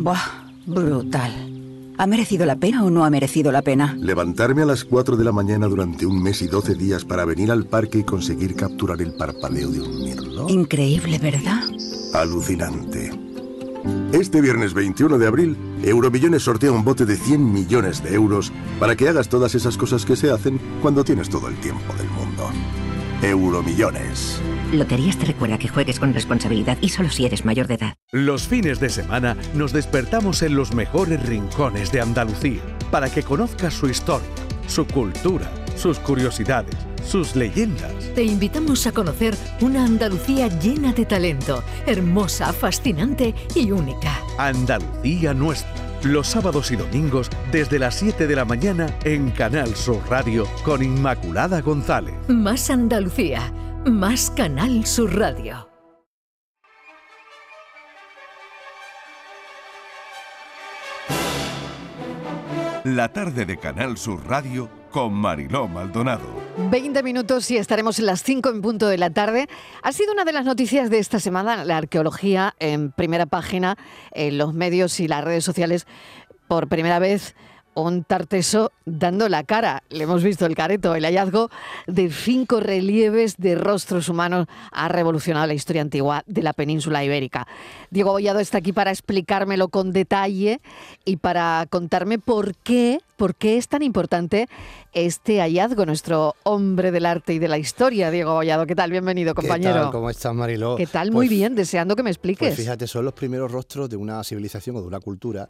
Buah, brutal. ¿Ha merecido la pena o no ha merecido la pena? Levantarme a las 4 de la mañana durante un mes y 12 días para venir al parque y conseguir capturar el parpadeo de un mirlo. Increíble, ¿verdad? Alucinante. Este viernes 21 de abril, Euromillones sortea un bote de 100 millones de euros para que hagas todas esas cosas que se hacen cuando tienes todo el tiempo del mundo. Euromillones. Loterías te recuerda que juegues con responsabilidad y solo si eres mayor de edad. Los fines de semana nos despertamos en los mejores rincones de Andalucía para que conozcas su historia, su cultura, sus curiosidades, sus leyendas. Te invitamos a conocer una Andalucía llena de talento, hermosa, fascinante y única. Andalucía nuestra. Los sábados y domingos desde las 7 de la mañana en Canal Sur Radio con Inmaculada González. Más Andalucía, más Canal Sur Radio. La tarde de Canal Sur Radio con Mariló Maldonado. 20 minutos y estaremos en las 5 en punto de la tarde. Ha sido una de las noticias de esta semana, la arqueología en primera página, en los medios y las redes sociales. Por primera vez un tarteso dando la cara. Le hemos visto el careto, el hallazgo de cinco relieves de rostros humanos ha revolucionado la historia antigua de la península ibérica. Diego Bollado está aquí para explicármelo con detalle y para contarme por qué, por qué es tan importante este hallazgo, nuestro hombre del arte y de la historia, Diego Bollado. ¿Qué tal? Bienvenido, compañero. ¿Qué tal? ¿Cómo estás, Mariló? ¿Qué tal? Muy Pues- bien, deseando que me expliques. Pues fíjate, son los primeros rostros de una civilización o de una cultura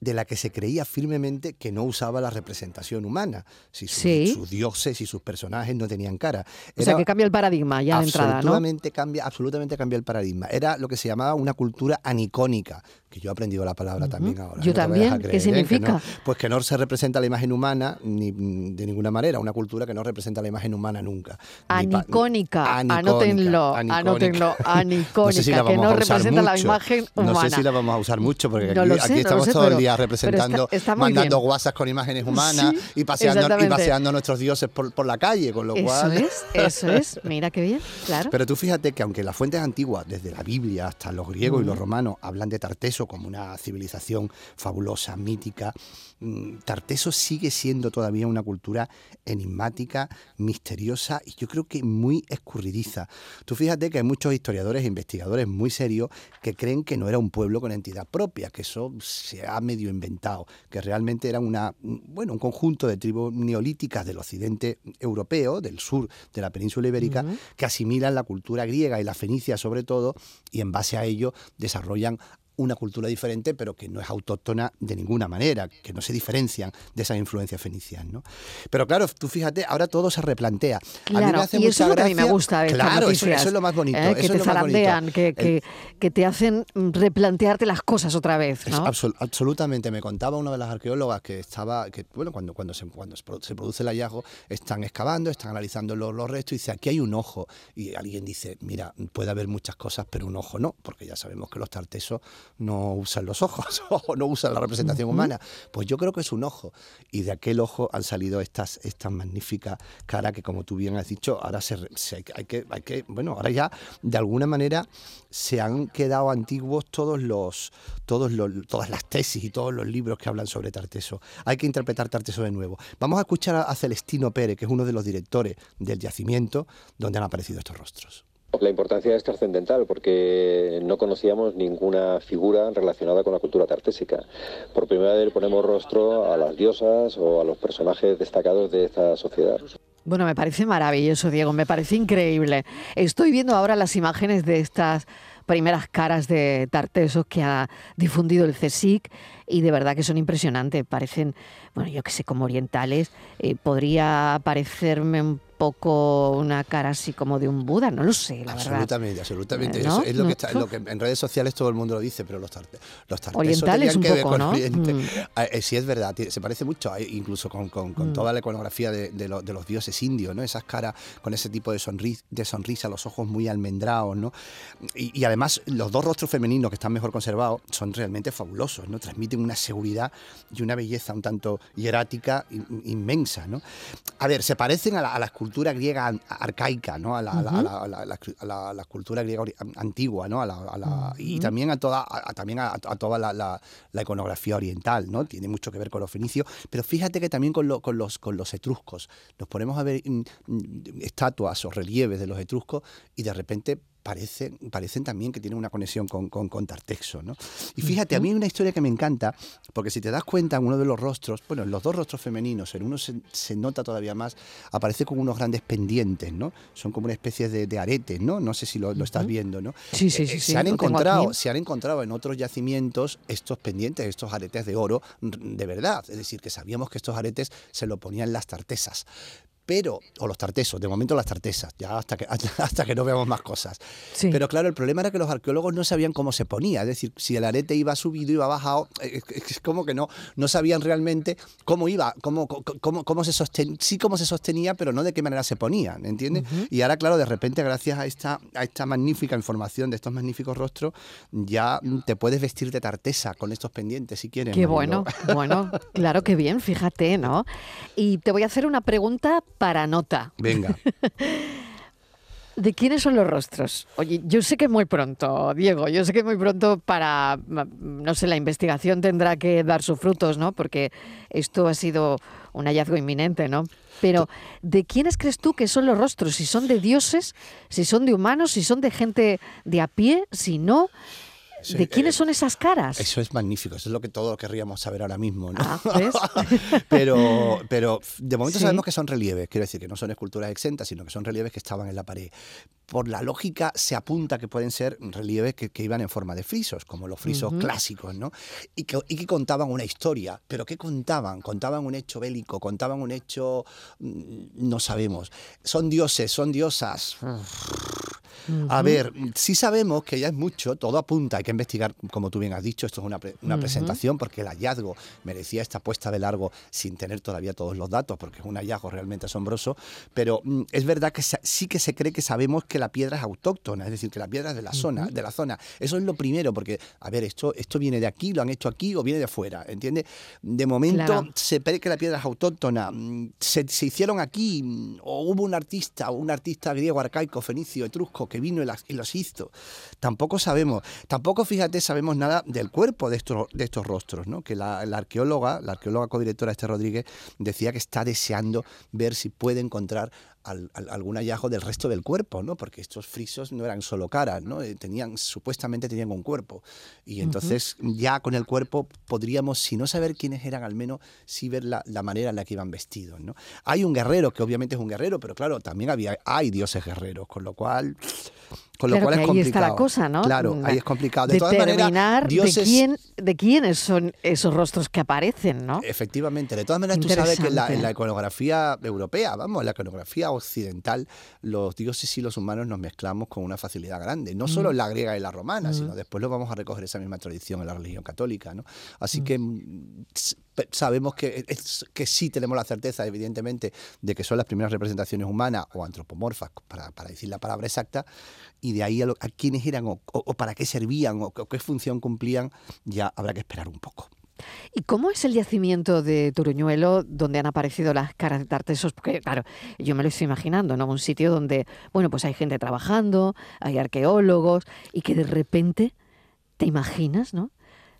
de la que se creía firmemente que no usaba la representación humana. Si sus, Sí. sus dioses y sus personajes no tenían cara. o sea, que cambia el paradigma ya de entrada, cambia, absolutamente cambia el paradigma. Era lo que se llamaba una cultura anicónica, que yo he aprendido la palabra también ahora. Yo no vayas a también. ¿Qué ¿eh? Que significa? no- pues que no se representa la imagen humana ni mm, de ninguna manera, una cultura que no representa la imagen humana nunca. Ni Anicónica, Anicónica, anótenlo, anótenlo, anicónica, No sé si la que no a usar representa la imagen humana. No sé si la vamos a usar mucho porque aquí, sé, estamos sé, todo pero- el día representando, está- está muy mandando. WhatsApp con imágenes humanas Sí, y, paseando, y paseando a nuestros dioses por, por la calle, con lo Eso cual... es, eso es. Mira qué bien, claro. Pero tú fíjate que aunque las fuentes antiguas, desde la Biblia hasta los griegos y los romanos, hablan de Tarteso como una civilización fabulosa, mítica, mm, Tarteso sigue siendo todavía una cultura enigmática, misteriosa y yo creo que muy escurridiza. Tú fíjate que hay muchos historiadores e investigadores muy serios que creen que no era un pueblo con entidad propia, que eso se ha medio inventado, que realmente era una, bueno, un conjunto de tribus neolíticas del occidente europeo, del sur de la península ibérica, que asimilan la cultura griega y la fenicia sobre todo, y en base a ello desarrollan una cultura diferente, pero que no es autóctona de ninguna manera, que no se diferencian de esas influencias fenicias. ¿no? Pero claro, tú fíjate, ahora todo se replantea. a mí me Claro, hace y eso mucha es lo que a mí me gusta Claro, eso, eso es lo más bonito. ¿eh? eso que es te lo más bonito. zarandean, que, que, que te hacen replantearte las cosas otra vez, es ¿no? absol- absolutamente. Me contaba una de las arqueólogas que estaba, que bueno, cuando, cuando, se, cuando se produce el hallazgo, están excavando, están analizando los, los restos y dice, aquí hay un ojo. Y alguien dice, mira, puede haber muchas cosas, pero un ojo no, porque ya sabemos que los tartesos no usan los ojos o no usan la representación humana. Pues yo creo que es un ojo. Y de aquel ojo han salido estas, estas magníficas caras que, como tú bien has dicho, ahora se, hay, que, hay que, bueno, ahora ya de alguna manera se han quedado antiguos todos los, todos los, todas las tesis y todos los libros que hablan sobre Tarteso. Hay que interpretar Tarteso de nuevo. Vamos a escuchar a, a Celestino Pérez, que es uno de los directores del yacimiento donde han aparecido estos rostros. La importancia es trascendental porque no conocíamos ninguna figura relacionada con la cultura tartésica. Por primera vez ponemos rostro a las diosas o a los personajes destacados de esta sociedad. Bueno, me parece maravilloso, Diego, me parece increíble. Estoy viendo ahora las imágenes de estas primeras caras de Tartesos que ha difundido el CSIC y de verdad que son impresionantes. Parecen, bueno, yo que sé, como orientales. Eh, podría parecerme un poco una cara así como de un Buda, no lo sé, la verdad. Absolutamente, absolutamente. Eh, ¿no? Eso es lo que, está, lo que en redes sociales todo el mundo lo dice, pero los, tarte, los tartesos Orientales un que ver poco, con ¿no? Oriente. Mm. Ah, eh, sí, es verdad, se parece mucho, incluso con, con- con Mm. toda la iconografía de, de lo- de los dioses indios, ¿no? Esas caras con ese tipo de, sonri- de sonrisa, los ojos muy almendrados, ¿no? Y, y además, los dos rostros femeninos que están mejor conservados son realmente fabulosos, ¿no? Transmiten una seguridad y una belleza un tanto hierática in- inmensa. ¿no? A ver, se parecen a la, a la escultura griega arcaica, ¿no? a, la, la- a la- a la- escultura griega antigua, ¿no? a la- a la- y también a toda, a, también a, a toda la, la- la iconografía oriental, ¿no? tiene mucho que ver con los fenicios, pero fíjate que también con, lo- con los, con los etruscos. Nos ponemos a ver mm, mm, estatuas o relieves de los etruscos y de repente parecen, parecen también que tienen una conexión con, con, con Tartexo. ¿no? Y fíjate, a mí hay una historia que me encanta, porque si te das cuenta, en uno de los rostros, bueno, en los dos rostros femeninos, en uno se, se nota todavía más, aparece con unos grandes pendientes, ¿no? Son como una especie de, de aretes, ¿no? No sé si lo, lo estás viendo, ¿no? Sí, sí, Eh, sí, eh, sí, se han encontrado, se han encontrado en otros yacimientos estos pendientes, estos aretes de oro de verdad. Es decir, que sabíamos que estos aretes se lo ponían las tartesas. Pero, o los tartesos, de momento las tartesas, ya hasta que, hasta que no veamos más cosas. Sí. Pero claro, el problema era que los arqueólogos no sabían cómo se ponía. Es decir, si el arete iba subido, iba bajado, eh, es como que no, no sabían realmente cómo iba, cómo, cómo, cómo se sostenía, sí cómo se sostenía, pero no de qué manera se ponían, ¿entiendes? Y ahora, claro, de repente, gracias a esta, a esta magnífica información de estos magníficos rostros, ya te puedes vestir de tartesa con estos pendientes si quieres. Qué Mariló. bueno, bueno, claro que bien, fíjate, ¿no? Y te voy a hacer una pregunta para nota. Venga. ¿De quiénes son los rostros? Oye, yo sé que muy pronto, Diego, yo sé que muy pronto para, no sé, la investigación tendrá que dar sus frutos, ¿no? Porque esto ha sido un hallazgo inminente, ¿no? Pero, ¿de quiénes crees tú que son los rostros? Si son de dioses, si son de humanos, si son de gente de a pie, si no, Sí, ¿de quiénes eh, son esas caras? Eso es magnífico, eso es lo que todos querríamos saber ahora mismo, ¿no? Ah, pero, pero de momento Sí. sabemos que son relieves, quiero decir que no son esculturas exentas, sino que son relieves que estaban en la pared. Por la lógica se apunta que pueden ser relieves que, que iban en forma de frisos, como los frisos clásicos, ¿no? Y que, y que contaban una historia. ¿Pero qué contaban? Contaban un hecho bélico, contaban un hecho... mm, no sabemos. Son dioses, son diosas. A ver, sí sabemos que ya es mucho, todo apunta, hay que investigar, como tú bien has dicho, esto es una, pre- una presentación porque el hallazgo merecía esta puesta de largo sin tener todavía todos los datos, porque es un hallazgo realmente asombroso, pero mm, es verdad que sí que se cree que sabemos que la piedra es autóctona, es decir, que la piedra es de la zona, de la zona. Eso es lo primero, porque, a ver, esto, esto viene de aquí, lo han hecho aquí o viene de fuera, ¿entiendes? De momento Claro. se cree que la piedra es autóctona, mm, se, se hicieron aquí, mm, o hubo un artista, un artista griego, arcaico, fenicio, etrusco, que vino y los hizo. Tampoco sabemos, tampoco, fíjate, sabemos nada del cuerpo de estos, de estos rostros, ¿no? Que la, la arqueóloga, la arqueóloga codirectora Esther Rodríguez, decía que está deseando ver si puede encontrar al- al- algún hallazgo del resto del cuerpo, ¿no? Porque estos frisos no eran solo caras, ¿no? Eh, Tenían, supuestamente tenían un cuerpo. Y entonces ya con el cuerpo podríamos, si no saber quiénes eran, al menos sí ver la, la manera en la que iban vestidos, ¿no? Hay un guerrero, que obviamente es un guerrero, pero claro, también había, hay dioses guerreros, con lo cual... Con lo Claro cual es ahí complicado. está la cosa, ¿no? Claro, Mm, ahí es complicado. De todas maneras, dioses... de, quién, de quiénes son esos rostros que aparecen, ¿no? Efectivamente, de todas maneras tú sabes que en la, en la iconografía europea, vamos, en la iconografía occidental, los dioses y los humanos nos mezclamos con una facilidad grande, no solo en la griega y la romana, sino después lo vamos a recoger esa misma tradición en la religión católica, ¿no? Así que mm, pe- sabemos que, es- que sí tenemos la certeza, evidentemente, de que son las primeras representaciones humanas o antropomorfas, para, para decir la palabra exacta, y de ahí a, lo- a quiénes eran o, o- o para qué servían o, o qué función cumplían, ya habrá que esperar un poco. ¿Y cómo es el yacimiento de Turuñuelo donde han aparecido las caras de Tartesos? Porque, claro, yo me lo estoy imaginando, ¿no? Un sitio donde, bueno, pues hay gente trabajando, hay arqueólogos, y que de repente, ¿te imaginas, no?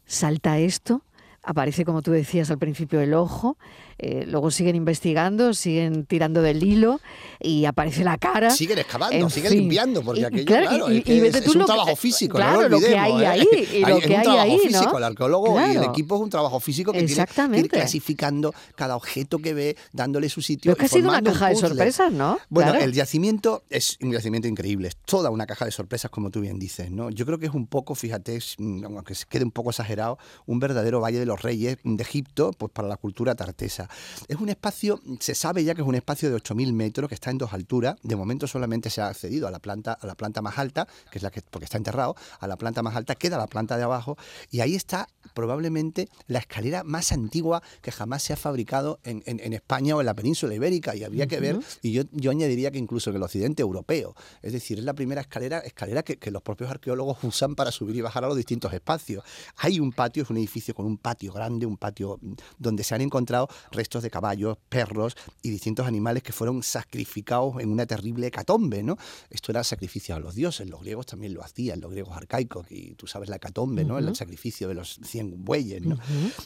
Salta esto, aparece, como tú decías al principio, el ojo, eh, luego siguen investigando, siguen tirando del hilo, y aparece la cara. Siguen excavando, En siguen fin. limpiando, porque aquello, claro, claro, y- es, que y vete es- tú es un lo que- trabajo físico, claro, no lo lo que olvidemos. hay ¿eh? ahí, y lo es que un hay trabajo ahí, ¿no? físico, el arqueólogo y el equipo es un trabajo físico que tiene, que ir clasificando cada objeto que ve, dándole su sitio. Pero es que ha sido una un caja de sorpresas, ¿no? Bueno, el yacimiento es un yacimiento increíble, es toda una caja de sorpresas, como tú bien dices, ¿no? Yo creo que es un poco, fíjate, mm, aunque se quede un poco exagerado, un verdadero Valle de los Reyes de Egipto, pues para la cultura tartesa. Es un espacio, se sabe ya que es un espacio de 8.000 metros, que está en dos alturas. De momento solamente se ha accedido a la planta, a la planta más alta, que es la que, porque está enterrado, a la planta más alta, queda la planta de abajo, y ahí está probablemente la escalera más antigua que jamás se ha fabricado en, en- en España o en la península ibérica. Y habría que ver, y yo, yo añadiría que incluso en el occidente europeo. Es decir, es la primera escalera, escalera que, que los propios arqueólogos usan para subir y bajar a los distintos espacios. Hay un patio, es un edificio con un patio patio grande, un patio mm, donde se han encontrado restos de caballos, perros y distintos animales que fueron sacrificados en una terrible hecatombe, ¿no? Esto era sacrificio a los dioses, los griegos también lo hacían, los griegos arcaicos, y tú sabes la hecatombe, ¿no? El sacrificio de los 100 bueyes, ¿no?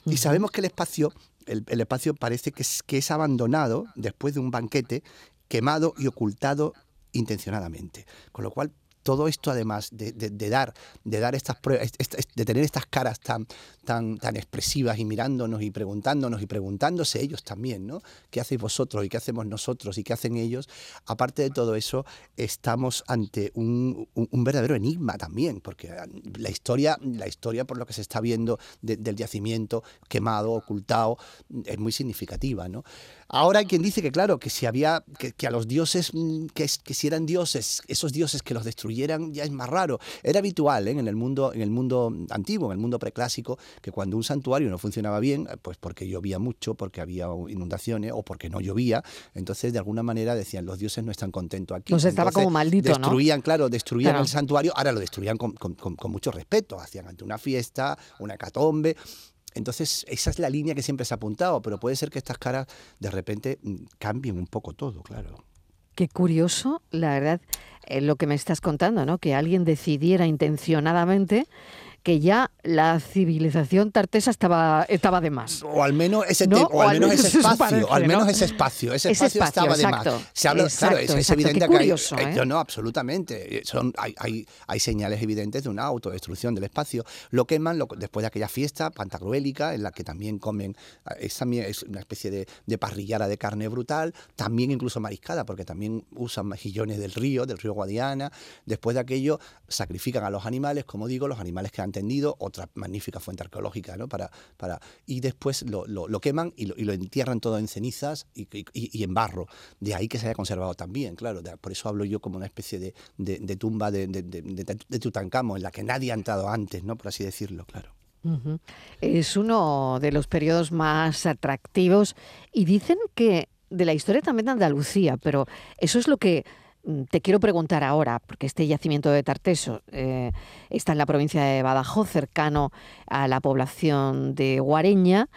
Y sabemos que el espacio, el, el espacio parece que es, que es abandonado después de un banquete, quemado y ocultado intencionadamente. Con lo cual todo esto además de, dar de dar estas pruebas de tener estas caras tan tan tan expresivas y mirándonos y preguntándonos y preguntándose ellos también no qué hacéis vosotros y qué hacemos nosotros y qué hacen ellos aparte de todo eso estamos ante un, verdadero enigma también porque la historia la historia por lo que se está viendo del yacimiento quemado ocultado es muy significativa no ahora hay quien dice que claro que si había que, a los dioses mm, que, que si eran dioses esos dioses que los destruyeron ya es más raro. Era habitual ¿eh? en, el mundo, en el mundo antiguo, en el mundo preclásico, que cuando un santuario no funcionaba bien, pues porque llovía mucho, porque había inundaciones o porque no llovía, entonces de alguna manera decían los dioses no están contentos aquí. Entonces estaba como maldito, destruían, claro, destruían el santuario, ahora lo destruían con, mucho respeto, hacían ante una fiesta, una hecatombe. Entonces, esa es la línea que siempre se ha apuntado, pero puede ser que estas caras de repente mm, cambien un poco todo, claro. Qué curioso, la verdad lo que me estás contando, ¿no? Que alguien decidiera intencionadamente que ya la civilización tartesa estaba, estaba de más. O al menos ese, o al menos ese espacio, al menos ese espacio, ese, espacio, estaba de más. Se habla, claro, es, evidente que hay, eh, ¿eh? no, absolutamente. Eh, son, hay, hay, hay, señales evidentes de una autodestrucción del espacio. Lo queman lo, después de aquella fiesta pantagruélica en la que también comen, es, también es una especie de, de parrillada de carne brutal, también incluso mariscada, porque también usan mejillones del río, del río Guadiana. Después de aquello sacrifican a los animales, como digo, los animales que han otra magnífica fuente arqueológica, ¿no? Para, para, y después lo, lo, queman y lo, y lo, entierran todo en cenizas y, y, en barro. De ahí que se haya conservado también, claro. por eso hablo yo como una especie de, de, tumba de, de, Tutankamón, en la que nadie ha entrado antes, ¿no? Por así decirlo, claro. Es uno de los periodos más atractivos y dicen que de la historia también de Andalucía, pero eso es lo que te quiero preguntar ahora, porque este yacimiento de Tarteso eh, está en la provincia de Badajoz, cercano a la población de Guareña,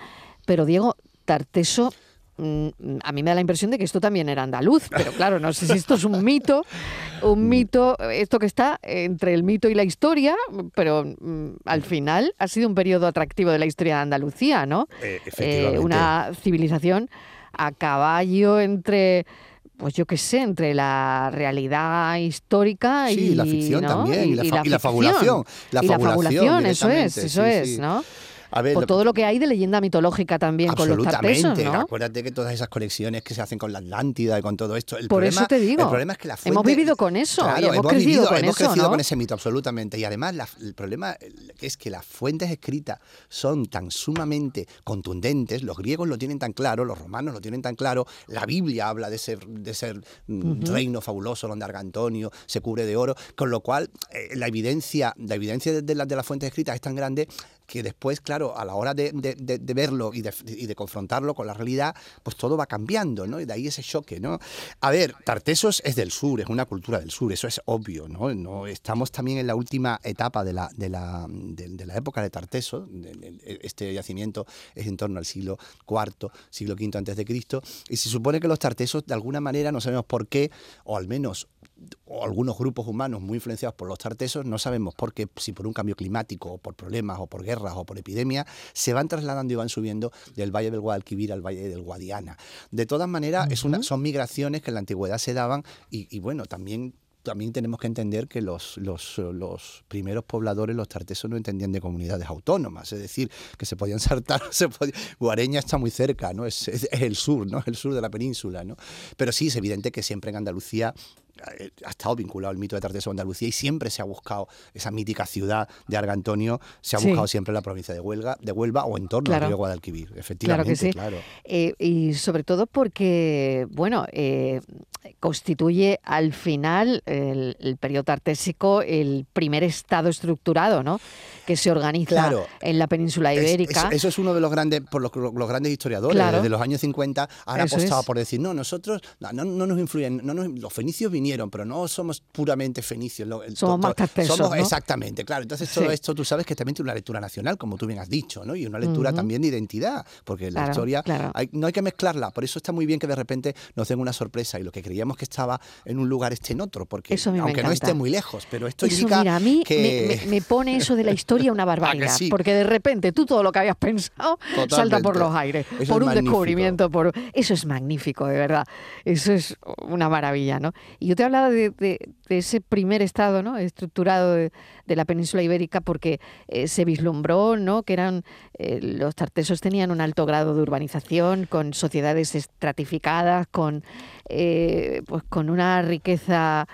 pero Diego, Tarteso, mm, a mí me da la impresión de que esto también era andaluz, pero claro, no sé si esto es un mito, un mm. mito, esto que está entre el mito y la historia, pero al final ha sido un periodo atractivo de la historia de Andalucía, ¿no? Eh, efectivamente. una civilización a caballo entre pues yo qué sé, entre la realidad histórica y la ficción también, y la, fabulación. La fabulación, eso es, eso es, ¿no? Por todo lo que hay de leyenda mitológica también con los tartesos, ¿no? Acuérdate que todas esas conexiones que se hacen con la Atlántida y con todo esto. El por problema, eso te digo. El problema es que la fuente, hemos vivido con eso. Claro, hemos, crecido, con, hemos eso, crecido con ese mito, absolutamente. Y además el problema es que las fuentes escritas son tan sumamente contundentes, los griegos lo tienen tan claro, los romanos lo tienen tan claro, la Biblia habla de ese, de ser mm, reino fabuloso donde Argantonio se cubre de oro, con lo cual eh, la evidencia, la evidencia de, de, de las fuentes escritas es tan grande que después, claro, a la hora de, verlo y de, confrontarlo con la realidad, pues todo va cambiando, ¿no? Y de ahí ese choque, ¿no? A ver, Tartesos es del sur, es una cultura del sur, eso es obvio, ¿no? estamos también en la última etapa de la, de la, de, la época de Tarteso, este yacimiento es en torno al siglo IV, siglo V antes de Cristo, y se supone que los tartesos de alguna manera, no sabemos por qué, o al menos o algunos grupos humanos muy influenciados por los tartesos, no sabemos por qué, si por un cambio climático, o por problemas, o por guerras, o por epidemia, se van trasladando y van subiendo del Valle del Guadalquivir al Valle del Guadiana. De todas maneras, es una, son migraciones que en la antigüedad se daban y, y bueno, también también tenemos que entender que los, los, los, primeros pobladores, los tartesos, no entendían de comunidades autónomas, es decir, que se podían saltar, se Guareña está muy cerca, ¿no? Es, es, el sur, ¿no? el sur de la península, ¿no? Pero sí, es evidente que siempre en Andalucía ha estado vinculado al mito de Tarteso Andalucía y siempre se ha buscado esa mítica ciudad de Argantonio, se ha buscado siempre la provincia de Huelva, de Huelva o en torno al río Guadalquivir, efectivamente, claro. Eh, y sobre todo porque, bueno, eh, constituye al final el, el periodo tartésico el primer estado estructurado, ¿no? que se organiza Claro. en la península Es- ibérica. eso, eso es uno de los grandes, por los, los grandes historiadores Claro. desde los años 50 han apostado es. por decir, no, nosotros no, no- no nos influyen, no nos- los fenicios vinieron, pero no somos puramente fenicios. lo- el- Somos más tartesos, somos- ¿no? Exactamente, claro. Entonces todo Sí. esto tú sabes que también tiene una lectura nacional, como tú bien has dicho, ¿no? Y una lectura también de identidad, porque la Claro, historia claro. hay- no hay que mezclarla. Por eso está muy bien que de repente nos den una sorpresa y lo que creíamos que estaba en un lugar esté en otro, porque Eso aunque no esté muy lejos, pero esto Eso, indica mira, a mí que... me, me- me pone eso de la historia una barbaridad. sí? Porque de repente tú todo lo que habías pensado salta por los aires. Eso por un magnífico. descubrimiento. por Eso es magnífico, de verdad. Eso es una maravilla, ¿no? Y te hablaba de, de- ese primer estado ¿no? estructurado de, la península ibérica porque eh, se vislumbró ¿no? que eran eh, los tartesos tenían un alto grado de urbanización, con sociedades estratificadas, con, eh, pues, con una riqueza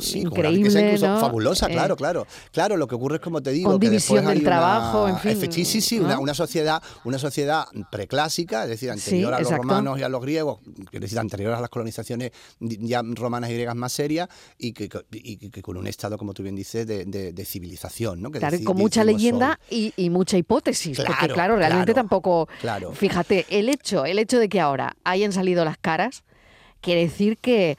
Sí, con una increíble, incluso ¿no? fabulosa, Eh, claro, claro. Claro, lo que ocurre es como te digo, con que división del hay una- trabajo, en fin, Sí, sí, sí, ¿no? una, una sociedad, una sociedad preclásica, es decir, anterior Sí, a los exacto. romanos y a los griegos, es decir, anterior a las colonizaciones ya romanas y griegas más serias, y que, y que- que con un estado, como tú bien dices, de, de- de civilización, ¿no? Que Claro, con mucha leyenda y, y mucha hipótesis, porque Claro, claro, realmente claro, tampoco... claro. Fíjate, el hecho, el hecho de que ahora hayan salido las caras quiere decir que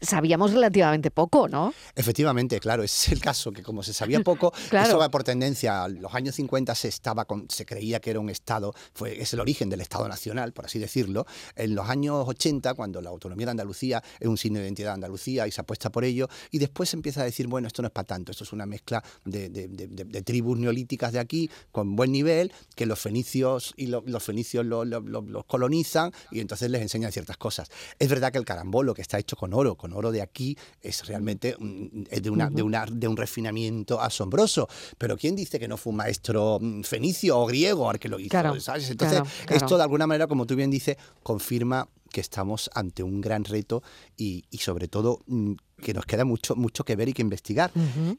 sabíamos relativamente poco, ¿no? Efectivamente, claro, ese es el caso, que como se sabía poco, Claro. eso va por tendencia. A los años 50 se estaba con- se creía que era un Estado, fue, es el origen del Estado Nacional, por así decirlo. En los años 80, cuando la autonomía de Andalucía es un signo de identidad de Andalucía y se apuesta por ello, y después se empieza a decir, bueno, esto no es para tanto, esto es una mezcla de, de- de- de- de tribus neolíticas de aquí, con buen nivel, que los fenicios y lo- los fenicios lo- lo- lo- los colonizan y entonces les enseñan ciertas cosas. Es verdad que el carambolo, que está hecho con oro, con oro de aquí, es realmente es de, una, de, una, de un refinamiento asombroso. Pero ¿quién dice que no fue un maestro mm, fenicio o griego al que lo hizo? Claro, ¿sabes? Entonces, claro, claro. esto de alguna manera, como tú bien dices, confirma que estamos ante un gran reto y, y sobre todo mm, que nos queda mucho, mucho que ver y que investigar.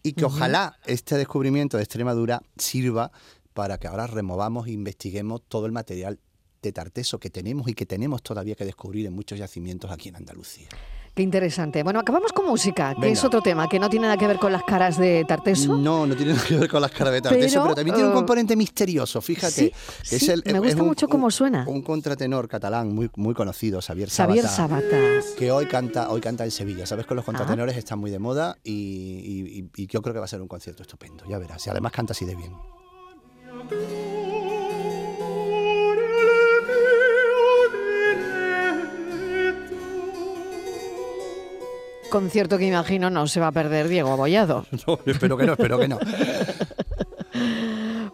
Y que ojalá este descubrimiento de Extremadura sirva para que ahora removamos e investiguemos todo el material de Tarteso que tenemos y que tenemos todavía que descubrir en muchos yacimientos aquí en Andalucía. Qué interesante. Bueno, acabamos con música, que Venga. es otro tema, que no tiene nada que ver con las caras de Tarteso. No, no tiene nada que ver con las caras de Tarteso, Pero, pero, también tiene un eh, componente misterioso, fíjate. sí, que sí, me es gusta un- mucho cómo suena. Un contratenor catalán muy, muy conocido, Xavier Xavier Sabata, Sabata. que hoy canta, hoy canta en Sevilla. Sabes que los Ah. contratenores están muy de moda y- y yo creo que va a ser un concierto estupendo, ya verás. Y además canta así de bien. Concierto que imagino no se va a perder Diego Abollado. No, espero que no, espero que no.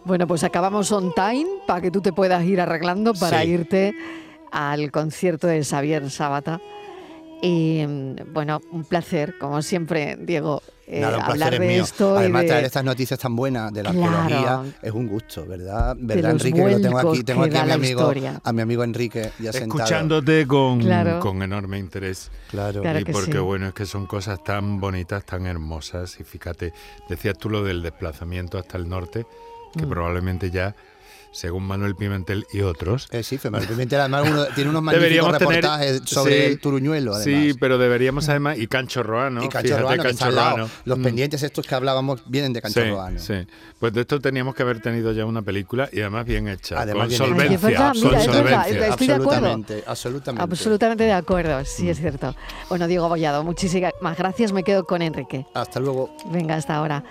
Bueno, pues acabamos on time para que tú te puedas ir arreglando para Sí. irte al concierto de Xavier Sabata. Y bueno, un placer, como siempre, Diego, eh, Nada, un hablar placer es de mío. esto. y Además, de- traer estas noticias tan buenas de la Claro. arqueología es un gusto, ¿verdad? ¿Verdad, Enrique? Que lo tengo aquí, tengo que aquí a mi amigo, historia. a mi amigo Enrique ya sentado. Escuchándote con, Claro. con enorme interés. Claro. Claro y que porque sí. bueno, es que son cosas tan bonitas, tan hermosas. Y fíjate, decías tú lo del desplazamiento hasta el norte, que Mm. probablemente ya, según Manuel Pimentel y otros, Eh, sí, Fernando Pimentel además uno- tiene unos magníficos deberíamos tener reportajes sobre sí, el Turuñuelo, además. Sí, pero deberíamos además y Cancho Roano, y Cancho fíjate, Roano, Cancho. Los Mm. pendientes estos que hablábamos vienen de Cancho Sí, Roano. sí. Pues de esto teníamos que haber tenido ya una película y además bien hecha, Además con solvencia, Ay, es verdad, con mira, es verdad, solvencia. estoy de acuerdo. absolutamente, absolutamente. Absolutamente de acuerdo, sí, es cierto. Bueno, Diego Abollado, muchísimas gracias. Me quedo con Enrique. Hasta luego. Venga, hasta ahora.